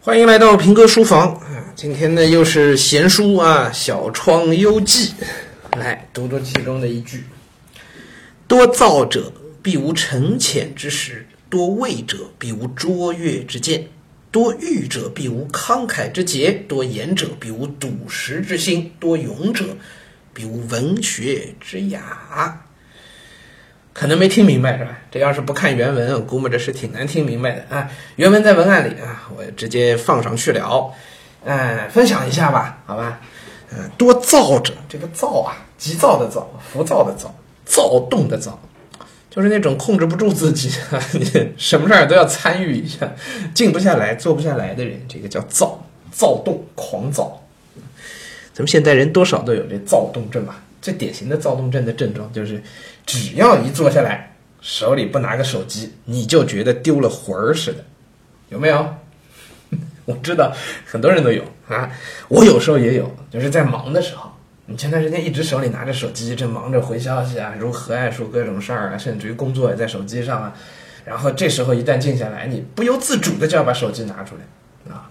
欢迎来到平哥书房啊！今天呢又是闲书啊，《小窗幽记》，来读读其中的一句：多造者必无沉潜之时，多畏者必无卓越之见，多欲者必无慷慨之节，多言者必无笃实之心，多勇者必无文学之雅。可能没听明白是吧？这要是不看原文，我估摸着是挺难听明白的啊。原文在文案里啊，我直接放上去了，哎，分享一下吧，好吧？嗯，多躁者，这个躁啊，急躁的躁，浮躁的躁，躁动的躁，就是那种控制不住自己，你什么事儿都要参与一下，静不下来，坐不下来的人，这个叫躁，躁动，狂躁。咱们现代人多少都有这躁动症吧？最典型的躁动症的症状就是，只要一坐下来，手里不拿个手机，你就觉得丢了魂儿似的，有没有？我知道很多人都有啊，我有时候也有，就是在忙的时候，你前段时间一直手里拿着手机，正忙着回消息啊，如何爱，说各种事儿啊，甚至于工作也在手机上啊，然后这时候一旦静下来，你不由自主的就要把手机拿出来。啊。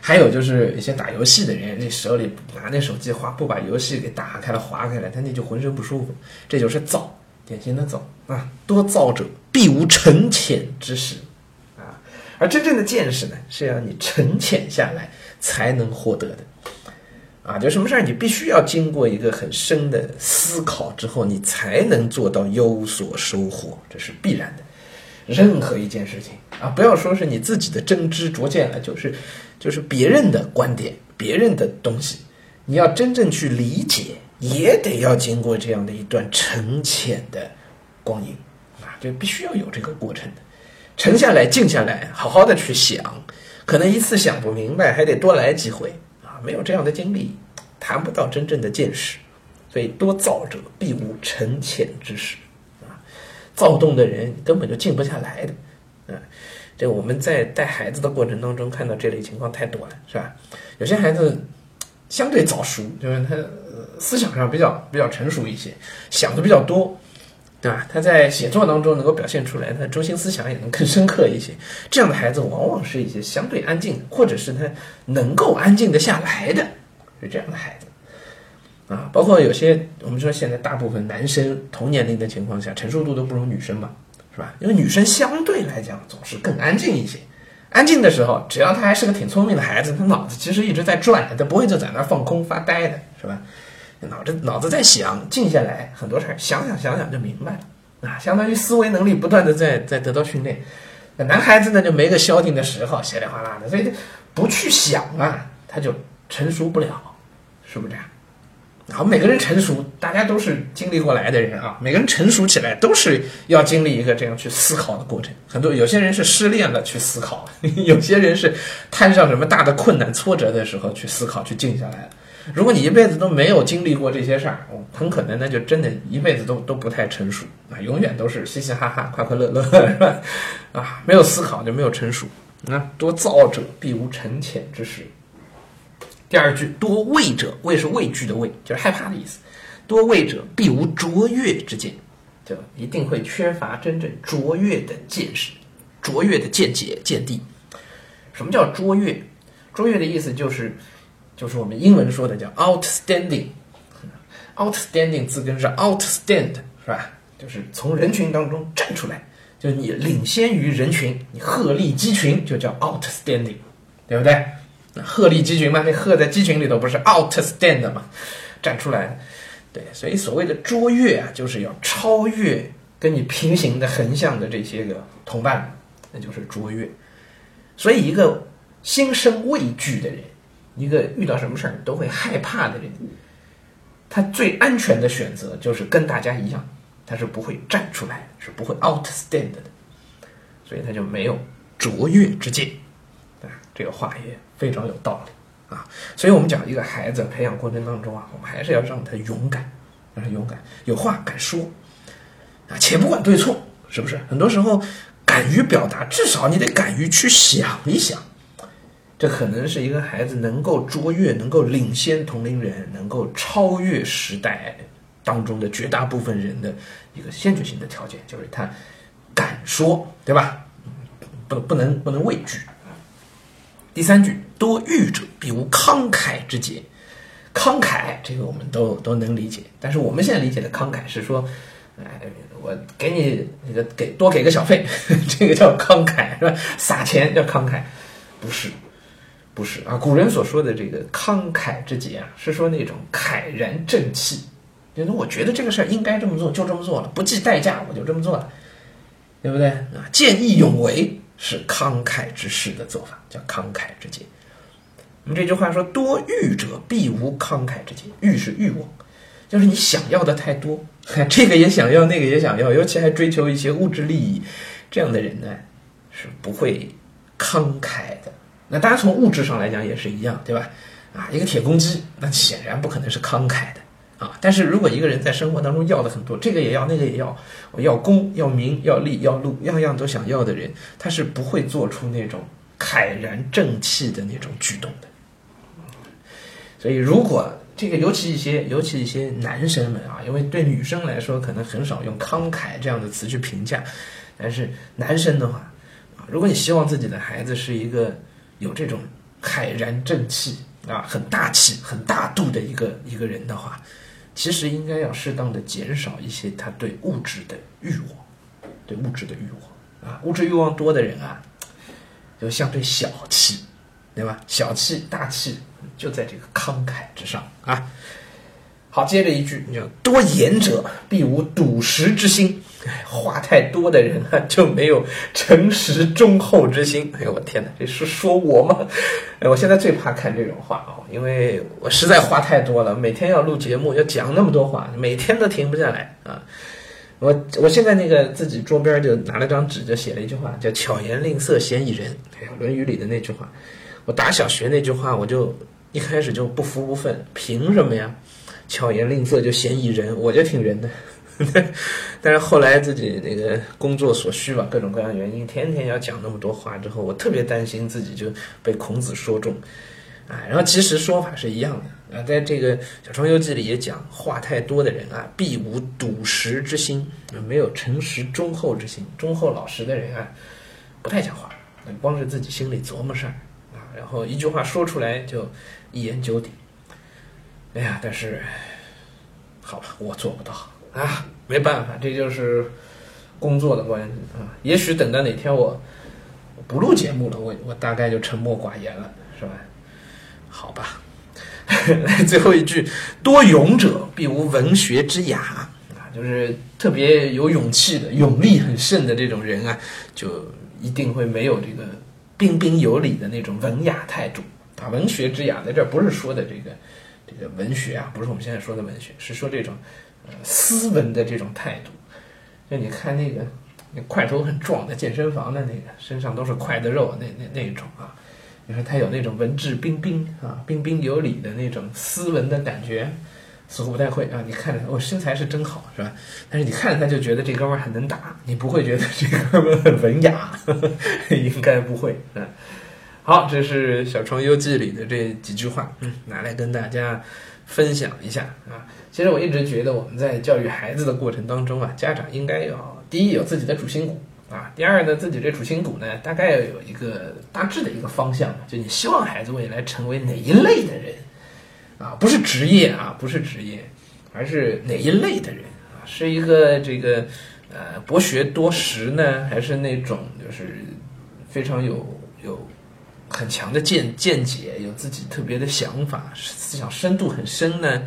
还有就是一些打游戏的人，这手里拿那手机划，不把游戏给打开了划开了，他那就浑身不舒服，这就是躁，典型的躁啊。多躁者必无沉潜之时啊，而真正的见识呢，是要你沉潜下来才能获得的啊。就什么事儿，你必须要经过一个很深的思考之后，你才能做到有所收获，这是必然的。任何一件事情啊，不要说是你自己的真知灼见了，就是。就是别人的观点，别人的东西，你要真正去理解，也得要经过这样的一段沉潜的光阴啊，就必须要有这个过程的。沉下来，静下来，好好的去想，可能一次想不明白，还得多来几回啊。没有这样的经历，谈不到真正的见识。所以，多躁者必无沉潜之时啊。躁动的人根本就静不下来的，这我们在带孩子的过程当中看到这类情况太多了，是吧？有些孩子相对早熟，就是他思想上比较比较成熟一些，想的比较多，对吧？他在写作当中能够表现出来，他中心思想也能更深刻一些。这样的孩子往往是一些相对安静，或者是他能够安静的下来的，是这样的孩子啊。包括有些我们说现在大部分男生同年龄的情况下，成熟度都不如女生嘛。是吧？因为女生相对来讲总是更安静一些，安静的时候，只要她还是个挺聪明的孩子，她脑子其实一直在转的，她不会就在那儿放空发呆的，是吧？脑子脑子在想，静下来，很多事儿想想想想就明白了啊，相当于思维能力不断的在在得到训练。那男孩子呢，就没个消停的时候，稀里哗啦的，所以不去想啊，他就成熟不了，是不是这样？然后每个人成熟，大家都是经历过来的人啊。每个人成熟起来都是要经历一个这样去思考的过程。很多有些人是失恋了去思考，有些人是摊上什么大的困难挫折的时候去思考去静下来了。如果你一辈子都没有经历过这些事儿，很可能那就真的一辈子都都不太成熟啊，永远都是嘻嘻哈哈、快快乐乐，是吧？啊，没有思考就没有成熟。啊，多躁者必无沉潜之时。第二句，多畏者，畏是畏惧的畏，就是害怕的意思。多畏者必无卓越之见，就一定会缺乏真正卓越的见识、卓越的见解、见地。什么叫卓越？卓越的意思就是，就是我们英文说的叫 outstanding。outstanding 字根是 outstand，是吧？就是从人群当中站出来，就是你领先于人群，你鹤立鸡群，就叫 outstanding，对不对？鹤立鸡群嘛，那鹤在鸡群里头不是 outstand 嘛，站出来，对，所以所谓的卓越啊，就是要超越跟你平行的横向的这些个同伴，那就是卓越。所以一个心生畏惧的人，一个遇到什么事儿都会害怕的人，他最安全的选择就是跟大家一样，他是不会站出来，是不会 outstand 的，所以他就没有卓越之见。这个话也非常有道理啊，所以我们讲一个孩子培养过程当中啊，我们还是要让他勇敢，让他勇敢，有话敢说啊，且不管对错，是不是？很多时候敢于表达，至少你得敢于去想一想，这可能是一个孩子能够卓越、能够领先同龄人、能够超越时代当中的绝大部分人的一个先决性的条件，就是他敢说，对吧？不，不能，不能畏惧。第三句，多欲者必无慷慨之节。慷慨这个我们都都能理解，但是我们现在理解的慷慨是说，哎，我给你那个给多给个小费，这个叫慷慨是吧？撒钱叫慷慨，不是，不是啊。古人所说的这个慷慨之节啊，是说那种慨然正气，就是我觉得这个事儿应该这么做，就这么做了，不计代价我就这么做了，对不对啊？见义勇为是慷慨之士的做法，叫慷慨之节。我们这句话说：“多欲者必无慷慨之节。”欲是欲望，就是你想要的太多，这个也想要，那个也想要，尤其还追求一些物质利益，这样的人呢是不会慷慨的。那当然从物质上来讲也是一样，对吧？啊，一个铁公鸡，那显然不可能是慷慨的啊。但是如果一个人在生活当中要的很多，这个也要，那个也要，我要功，要名，要利，要禄，样样都想要的人，他是不会做出那种慨然正气的那种举动的。所以，如果这个尤其一些，尤其一些男生们啊，因为对女生来说可能很少用慷慨这样的词去评价，但是男生的话啊，如果你希望自己的孩子是一个有这种慨然正气啊、很大气、很大度的一个一个人的话，其实应该要适当的减少一些他对物质的欲望，对物质的欲望啊，物质欲望多的人啊，就相对小气，对吧？小气大气。就在这个慷慨之上啊！好，接着一句，你要多言者必无笃实之心。话太多的人啊，就没有诚实忠厚之心。哎呦，我天哪，这是说我吗？哎，我现在最怕看这种话啊，因为我实在话太多了，每天要录节目，要讲那么多话，每天都停不下来啊！我我现在那个自己桌边就拿了张纸，就写了一句话，叫“巧言令色，鲜矣仁”。哎呀，《论语》里的那句话，我打小学那句话，我就。一开始就不服不忿，凭什么呀？巧言令色就嫌疑人，我就挺人的。但是后来自己那个工作所需吧，各种各样原因，天天要讲那么多话之后，我特别担心自己就被孔子说中啊。然后其实说法是一样的啊，在这个《小窗游记》里也讲，话太多的人啊，必无笃实之心，没有诚实忠厚之心。忠厚老实的人啊，不太讲话，光是自己心里琢磨事儿啊，然后一句话说出来就。一言九鼎，哎呀，但是，好吧，我做不到啊，没办法，这就是工作的关系啊。也许等到哪天我不录节目了，我我大概就沉默寡言了，是吧？好吧，来 最后一句，多勇者必无文学之雅啊，就是特别有勇气的、勇力很盛的这种人啊，就一定会没有这个彬彬有礼的那种文雅态度。啊，文学之雅在这儿不是说的这个这个文学啊，不是我们现在说的文学，是说这种斯文的这种态度。就你看那个那块头很壮的健身房的那个，身上都是块的肉，那那那种啊，你说他有那种文质彬彬啊、彬彬有礼的那种斯文的感觉，似乎不太会啊。你看着我，身材是真好，是吧？但是你看着他就觉得这哥们儿很能打，你不会觉得这哥们儿很文雅，应该不会嗯。好，这是《小窗游记》里的这几句话，嗯，拿来跟大家分享一下啊。其实我一直觉得，我们在教育孩子的过程当中啊，家长应该要第一有自己的主心骨啊，第二呢，自己这主心骨呢，大概要有一个大致的一个方向，就你希望孩子未来成为哪一类的人啊？不是职业啊，不是职业，而是哪一类的人啊？是一个这个呃博学多识呢，还是那种就是非常有有。很强的见见解，有自己特别的想法，思想深度很深呢，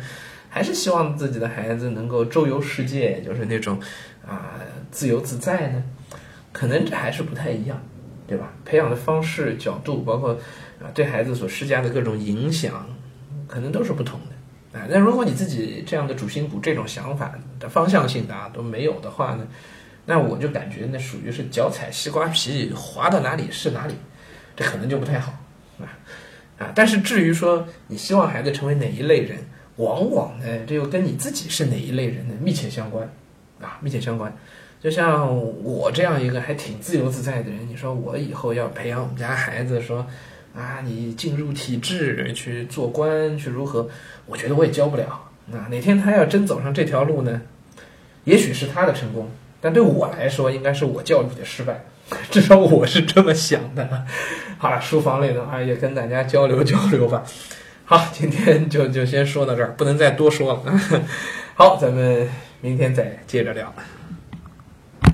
还是希望自己的孩子能够周游世界，就是那种啊自由自在呢？可能这还是不太一样，对吧？培养的方式、角度，包括啊对孩子所施加的各种影响，可能都是不同的啊。那如果你自己这样的主心骨、这种想法的方向性的啊都没有的话呢，那我就感觉那属于是脚踩西瓜皮，滑到哪里是哪里。可能就不太好，啊啊！但是至于说你希望孩子成为哪一类人，往往呢，这又跟你自己是哪一类人呢密切相关，啊，密切相关。就像我这样一个还挺自由自在的人，你说我以后要培养我们家孩子，说啊，你进入体制去做官去如何？我觉得我也教不了。啊，哪天他要真走上这条路呢？也许是他的成功，但对我来说，应该是我教育的失败。至少我是这么想的。好了，书房里头啊，也跟大家交流交流吧。好，今天就就先说到这儿，不能再多说了。好，咱们明天再接着聊。